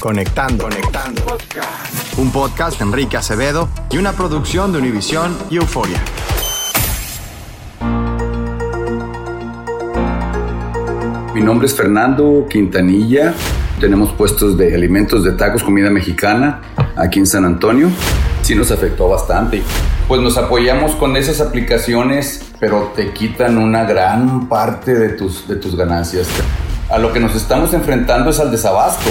Conectando. Un podcast de Enrique Acevedo y una producción de Univisión y Euforia. Mi nombre es Fernando Quintanilla. Tenemos puestos de alimentos de tacos, comida mexicana aquí en San Antonio. Sí nos afectó bastante. Pues nos apoyamos con esas aplicaciones, pero te quitan una gran parte de tus, de tus ganancias. A lo que nos estamos enfrentando es al desabasto.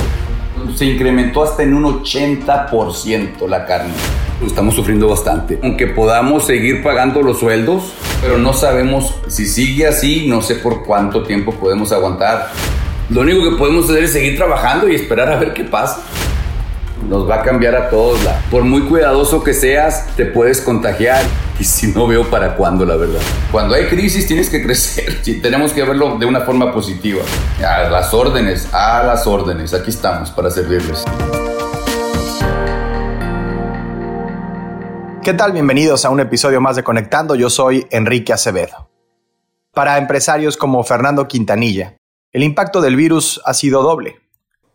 Se incrementó hasta en un 80% la carne. Estamos sufriendo bastante. Aunque podamos seguir pagando los sueldos, pero no sabemos si sigue así, no sé por cuánto tiempo podemos aguantar. Lo único que podemos hacer es seguir trabajando y esperar a ver qué pasa. Nos va a cambiar a todos. Por muy cuidadoso que seas, te puedes contagiar. Y si no veo para cuándo, la verdad. Cuando hay crisis tienes que crecer. Tenemos que verlo de una forma positiva. A las órdenes, a las órdenes. Aquí estamos para servirles. ¿Qué tal? Bienvenidos a un episodio más de Conectando. Yo soy Enrique Acevedo. Para empresarios como Fernando Quintanilla, el impacto del virus ha sido doble.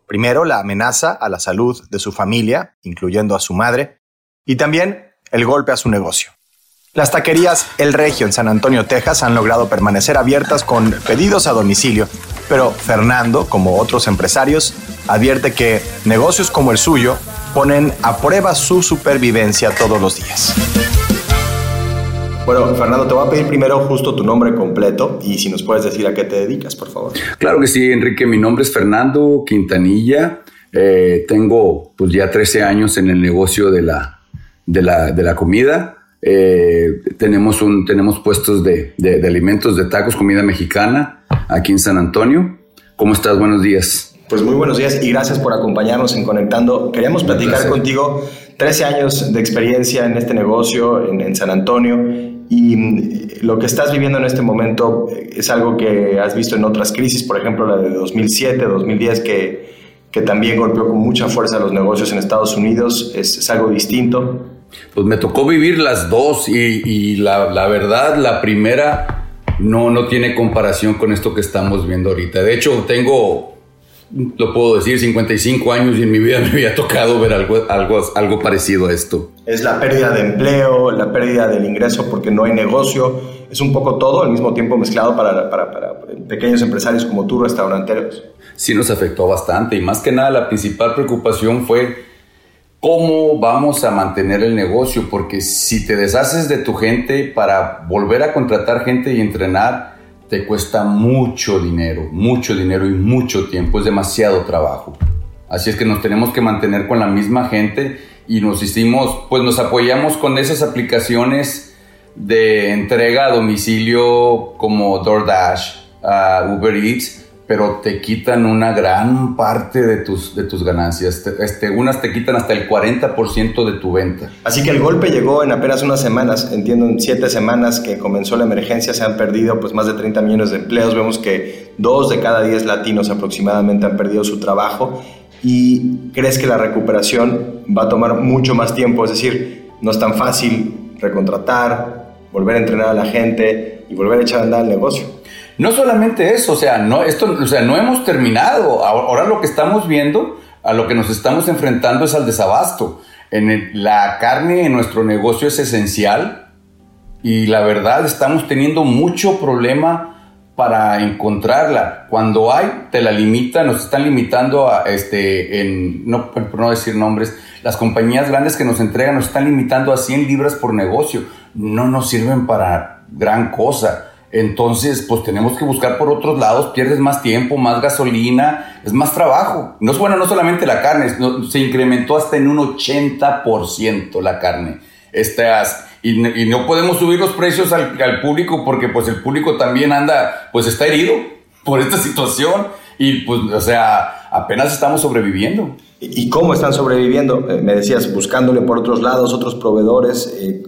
Primero, la amenaza a la salud de su familia, incluyendo a su madre, y también el golpe a su negocio. Las taquerías El Regio en San Antonio, Texas han logrado permanecer abiertas con pedidos a domicilio, pero Fernando, como otros empresarios, advierte que negocios como el suyo ponen a prueba su supervivencia todos los días. Bueno, Fernando, te voy a pedir primero justo tu nombre completo y si nos puedes decir a qué te dedicas, por favor. Claro que sí, Enrique. Mi nombre es Fernando Quintanilla. Eh, tengo pues ya 13 años en el negocio de la, de la, de la comida. Eh, tenemos, un, tenemos puestos de, de, de alimentos, de tacos, comida mexicana aquí en San Antonio. ¿Cómo estás? Buenos días. Pues muy buenos días y gracias por acompañarnos en Conectando. Queríamos platicar contigo 13 años de experiencia en este negocio en, en San Antonio y mm, lo que estás viviendo en este momento es algo que has visto en otras crisis, por ejemplo la de 2007, 2010, que, que también golpeó con mucha fuerza a los negocios en Estados Unidos. Es, es algo distinto. Pues me tocó vivir las dos y, y la, la, verdad, la primera no, no tiene comparación con esto que estamos viendo ahorita. De hecho, tengo, lo puedo decir, 55 años y en mi vida me había tocado ver algo, algo, algo parecido a esto. Es la pérdida de empleo, la pérdida del ingreso porque no hay negocio. Es un poco todo al mismo tiempo mezclado para, para, para pequeños empresarios como tú, restauranteros. Sí nos afectó bastante y más que nada la principal preocupación fue cómo vamos a mantener el negocio, porque si te deshaces de tu gente para volver a contratar gente y entrenar, te cuesta mucho dinero, mucho dinero y mucho tiempo, es demasiado trabajo. Así es que nos tenemos que mantener con la misma gente y nos hicimos, pues nos apoyamos con esas aplicaciones de entrega a domicilio como DoorDash, Uber Eats, pero te quitan una gran parte de tus, de tus ganancias. Este, unas te quitan hasta el 40% de tu venta. Así que el golpe llegó en apenas unas semanas. Entiendo, en siete semanas que comenzó la emergencia se han perdido pues, más de 30 millones de empleos. Vemos que dos de cada diez latinos aproximadamente han perdido su trabajo. ¿Y crees que la recuperación va a tomar mucho más tiempo? Es decir, no es tan fácil recontratar, volver a entrenar a la gente y volver a echar a andar el negocio. No solamente eso, o sea, no, esto, o sea, no hemos terminado. Ahora lo que estamos viendo, a lo que nos estamos enfrentando es al desabasto. En la carne en nuestro negocio es esencial y la verdad estamos teniendo mucho problema para encontrarla. Cuando hay, te la limitan, nos están limitando a, este, no, por no decir nombres, las compañías grandes que nos entregan nos están limitando a 100 libras por negocio. No nos sirven para gran cosa. Entonces, pues tenemos que buscar por otros lados, pierdes más tiempo, más gasolina, es más trabajo. No es bueno, no solamente la carne, se incrementó hasta en un 80% la carne. Estas, y, no podemos subir los precios al, público porque pues el público también anda, pues está herido por esta situación y pues, o sea, apenas estamos sobreviviendo. ¿Y cómo están sobreviviendo? Eh, me decías, buscándole por otros lados, otros proveedores, eh,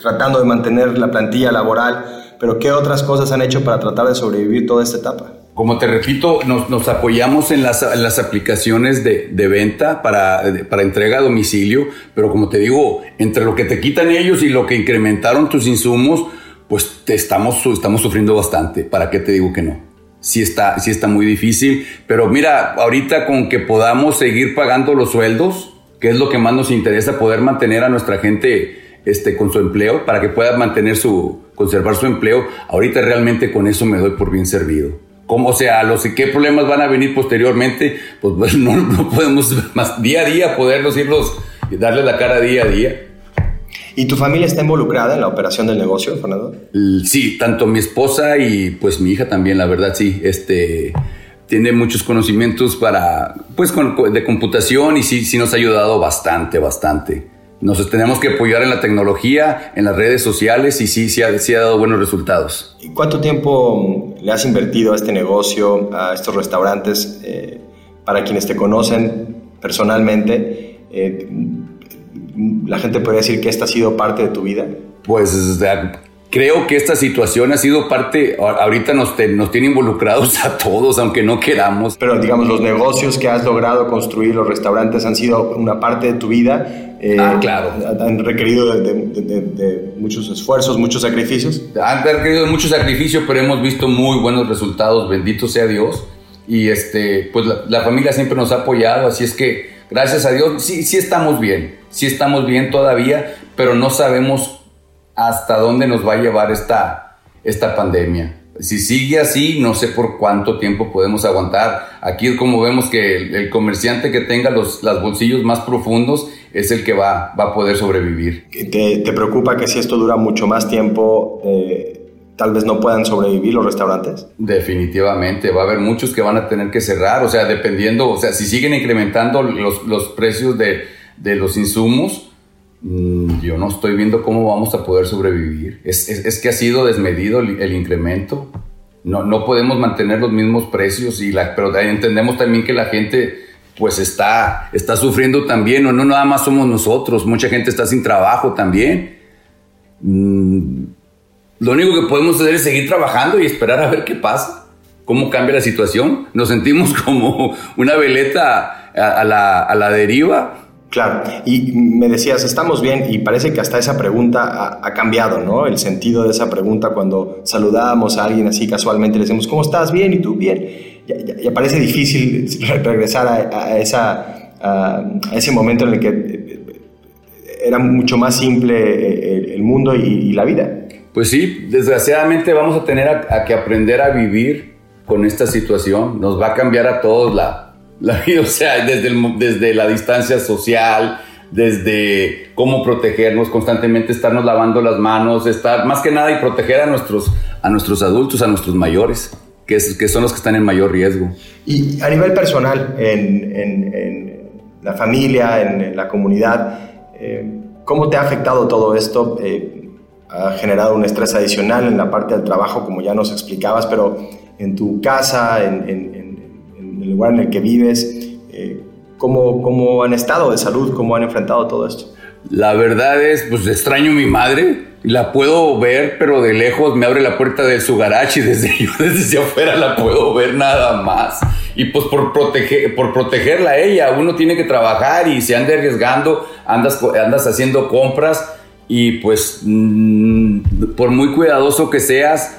tratando de mantener la plantilla laboral pero ¿qué otras cosas han hecho para tratar de sobrevivir toda esta etapa? Como te repito, nos, apoyamos en las, aplicaciones de, venta para, entrega a domicilio, pero como te digo, entre lo que te quitan ellos y lo que incrementaron tus insumos, pues te estamos, estamos sufriendo bastante. ¿Para qué te digo que no? Sí está, sí está muy difícil, pero mira, ahorita con que podamos seguir pagando los sueldos, que es lo que más nos interesa, poder mantener a nuestra gente este, con su empleo para que pueda mantener su, conservar su empleo, ahorita realmente con eso me doy por bien servido. ¿Cómo, o sea, los qué problemas van a venir posteriormente? Pues no, podemos más día a día poderlos irlos y darle la cara día a día. ¿Y tu familia está involucrada en la operación del negocio, Fernando? Sí, tanto mi esposa y pues mi hija también, la verdad, sí. Este, tiene muchos conocimientos para, pues, de computación y sí, sí nos ha ayudado bastante, bastante. Nos tenemos que apoyar en la tecnología, en las redes sociales y sí, sí ha, dado buenos resultados. ¿Y cuánto tiempo le has invertido a este negocio, a estos restaurantes? Eh, para quienes te conocen personalmente, eh, ¿la gente podría decir que esta ha sido parte de tu vida? Pues creo que esta situación ha sido parte, ahorita nos, nos tiene involucrados a todos, aunque no queramos. Pero digamos, los negocios que has logrado construir, los restaurantes han sido una parte de tu vida. Eh, ah, claro. Han requerido de, muchos esfuerzos, muchos sacrificios. Han requerido muchos sacrificios, pero hemos visto muy buenos resultados, bendito sea Dios. Y este, pues la, la familia siempre nos ha apoyado, así es que gracias a Dios, sí, sí estamos bien, sí estamos bien todavía, pero no sabemos hasta dónde nos va a llevar esta, esta pandemia. Si sigue así, no sé por cuánto tiempo podemos aguantar. Aquí como vemos que el, comerciante que tenga los, bolsillos más profundos es el que va, va a poder sobrevivir. ¿Te, ¿Te, preocupa que si esto dura mucho más tiempo, eh, tal vez no puedan sobrevivir los restaurantes? Definitivamente, va a haber muchos que van a tener que cerrar, o sea, dependiendo, o sea, si siguen incrementando los, los precios de, de los insumos, yo no estoy viendo cómo vamos a poder sobrevivir. Es, que ha sido desmedido el, incremento. No, no, podemos mantener los mismos precios, y la, pero entendemos también que la gente pues está, está sufriendo también, o no nada más somos nosotros, mucha gente está sin trabajo también. Mm, lo único que podemos hacer es seguir trabajando y esperar a ver qué pasa, cómo cambia la situación. Nos sentimos como una veleta a, la, a la deriva Claro, y me decías, estamos bien, y parece que hasta esa pregunta ha, cambiado, ¿no? El sentido de esa pregunta cuando saludábamos a alguien así casualmente, le decimos, ¿cómo estás? Bien, ¿y tú? Bien. Ya, parece difícil regresar a, ese momento en el que eh, era mucho más simple el, mundo y, la vida. Pues sí, desgraciadamente vamos a tener a que aprender a vivir con esta situación. Nos va a cambiar a todos la, la, o sea, desde, desde la distancia social, desde cómo protegernos constantemente, estarnos lavando las manos, estar más que nada y proteger a nuestros, a nuestros adultos, a nuestros mayores, que, es, que son los que están en mayor riesgo. Y a nivel personal, en, en, en la familia, en, la comunidad, eh, ¿cómo te ha afectado todo esto? Eh, ha generado un estrés adicional en la parte del trabajo, como ya nos explicabas, pero en tu casa, en, en el lugar en el que vives, eh, ¿cómo, ¿cómo han estado de salud? ¿Cómo han enfrentado todo esto? La verdad es, pues extraño a mi madre, la puedo ver, pero de lejos me abre la puerta de su garage y desde yo desde afuera la puedo ver nada más. Y pues por, proteger, por protegerla a ella, uno tiene que trabajar y se anda arriesgando, andas, andas haciendo compras y pues mm, por muy cuidadoso que seas,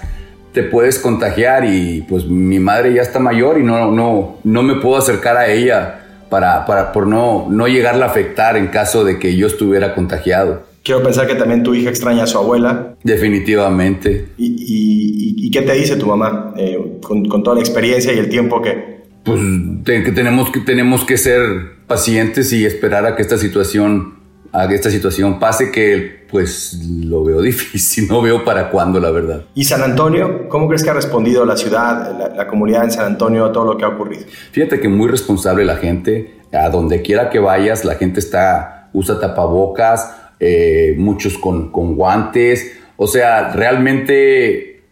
te puedes contagiar y pues mi madre ya está mayor y no, no, no me puedo acercar a ella para, para por no, no llegarla a afectar en caso de que yo estuviera contagiado. Quiero pensar que también tu hija extraña a su abuela. Definitivamente. ¿Y, y, qué te dice tu mamá eh, con, con, toda la experiencia y el tiempo que... Pues que tenemos, que tenemos que ser pacientes y esperar a que esta situación a que esta situación pase que pues lo veo difícil, no veo para cuándo la verdad. ¿Y San Antonio? ¿Cómo crees que ha respondido la ciudad, la, la, comunidad en San Antonio a todo lo que ha ocurrido? Fíjate que muy responsable la gente, a donde quiera que vayas la gente está, usa tapabocas, eh, muchos con, con, guantes, o sea, realmente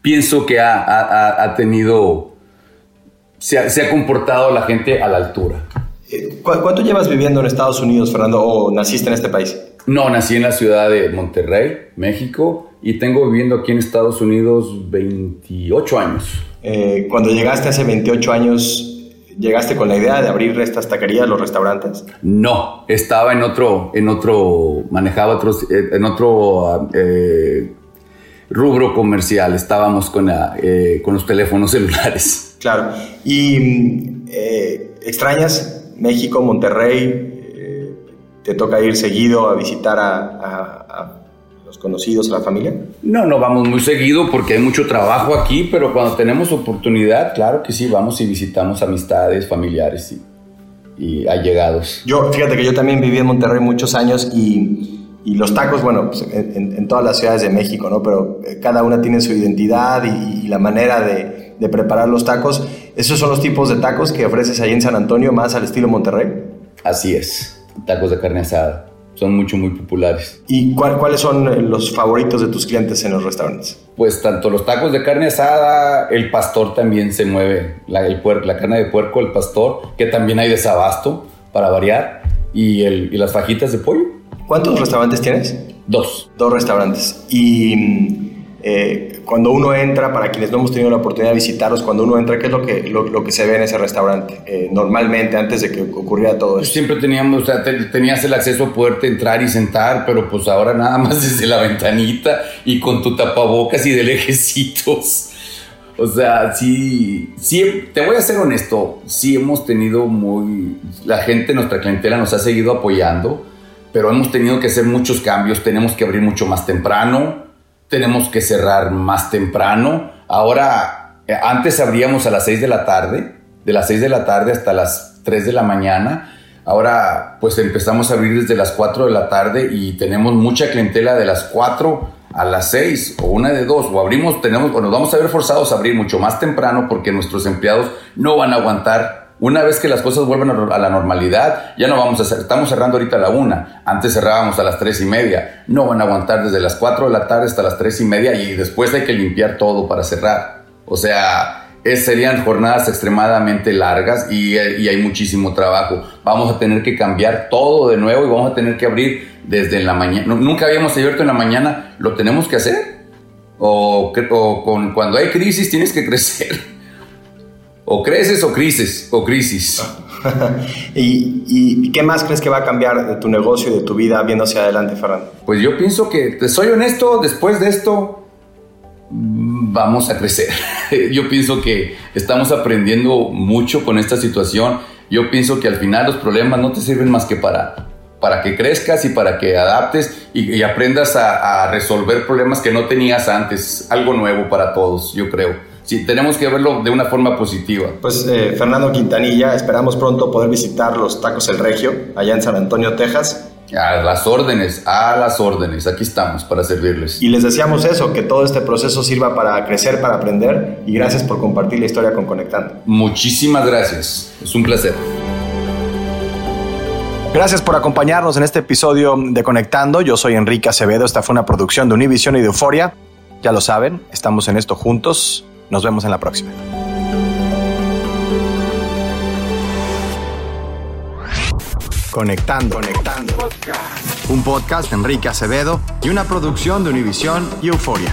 pienso que ha, ha, ha tenido, se ha, se ha comportado la gente a la altura. ¿Cuánto llevas viviendo en Estados Unidos, Fernando, o naciste en este país? No, nací en la ciudad de Monterrey, México, y tengo viviendo aquí en Estados Unidos 28 años. Eh, cuando llegaste hace 28 años, ¿llegaste con la idea de abrir estas taquerías, los restaurantes? No, estaba en otro, en otro, manejaba otros, eh, en otro eh, rubro comercial, estábamos con, la, eh, con los teléfonos celulares. Claro, y eh, extrañas México, Monterrey, ¿te toca ir seguido a visitar a, a, a, los conocidos, a la familia? No, no vamos muy seguido porque hay mucho trabajo aquí, pero cuando tenemos oportunidad, claro que sí, vamos y visitamos amistades, familiares y, y allegados. Yo, fíjate que yo también viví en Monterrey muchos años y, y los tacos, bueno, pues en, en, todas las ciudades de México, ¿no? Pero eh, cada una tiene su identidad y, y la manera de, de preparar los tacos. ¿Esos son los tipos de tacos que ofreces ahí en San Antonio, más al estilo Monterrey? Así es, tacos de carne asada. Son mucho, muy populares. ¿Y cuál, cuáles son los favoritos de tus clientes en los restaurantes? Pues tanto los tacos de carne asada, el pastor también se mueve, la, el puerco, la carne de puerco, el pastor, que también hay desabasto para variar, y, el, y las fajitas de pollo. ¿Cuántos restaurantes tienes? Dos. Dos restaurantes. Y eh, cuando uno entra, para quienes no hemos tenido la oportunidad de visitarlos, cuando uno entra, ¿qué es lo que, lo, lo que se ve en ese restaurante? Eh, normalmente, antes de que ocurriera todo esto. Siempre teníamos, o sea, te, tenías el acceso a poderte entrar y sentar, pero pues ahora nada más desde la ventanita y con tu tapabocas y de lejecitos. O sea, sí, sí, te voy a ser honesto, sí hemos tenido muy, la gente, nuestra clientela nos ha seguido apoyando, pero hemos tenido que hacer muchos cambios, tenemos que abrir mucho más temprano, tenemos que cerrar más temprano. Ahora, eh, antes abríamos a las 6 de la tarde, de las 6 de la tarde hasta las 3 de la mañana. Ahora, pues empezamos a abrir desde las 4 de la tarde y tenemos mucha clientela de las 4 a las 6 o una de dos, o abrimos, tenemos, o nos vamos a ver forzados a abrir mucho más temprano porque nuestros empleados no van a aguantar una vez que las cosas vuelvan a la normalidad, ya no vamos a hacer, estamos cerrando ahorita a la una, antes cerrábamos a las tres y media, no van a aguantar desde las cuatro de la tarde hasta las tres y media y después hay que limpiar todo para cerrar. O sea, es, serían jornadas extremadamente largas y, y, hay muchísimo trabajo. Vamos a tener que cambiar todo de nuevo y vamos a tener que abrir desde la mañana. Nunca habíamos abierto en la mañana, lo tenemos que hacer. O, o con, cuando hay crisis tienes que crecer. O creces o crisis, o crisis. ¿Y, ¿Y, qué más crees que va a cambiar de tu negocio y de tu vida viendo hacia adelante, Fernando? Pues yo pienso que, te soy honesto, después de esto vamos a crecer. yo pienso que estamos aprendiendo mucho con esta situación. Yo pienso que al final los problemas no te sirven más que para, para que crezcas y para que adaptes y, y aprendas a, a resolver problemas que no tenías antes. Algo nuevo para todos, yo creo Sí, tenemos que verlo de una forma positiva. Pues eh, Fernando Quintanilla, esperamos pronto poder visitar los Tacos El Regio, allá en San Antonio, Texas. A las órdenes, a las órdenes. Aquí estamos para servirles. Y les deseamos eso, que todo este proceso sirva para crecer, para aprender. Y gracias por compartir la historia con Conectando. Muchísimas gracias. Es un placer. Gracias por acompañarnos en este episodio de Conectando. Yo soy Enrique Acevedo. Esta fue una producción de Univision y de Euforia. Ya lo saben, estamos en esto juntos. Nos vemos en la próxima. Conectando. Conectando. Un podcast de Enrique Acevedo y una producción de Univision y Euforia.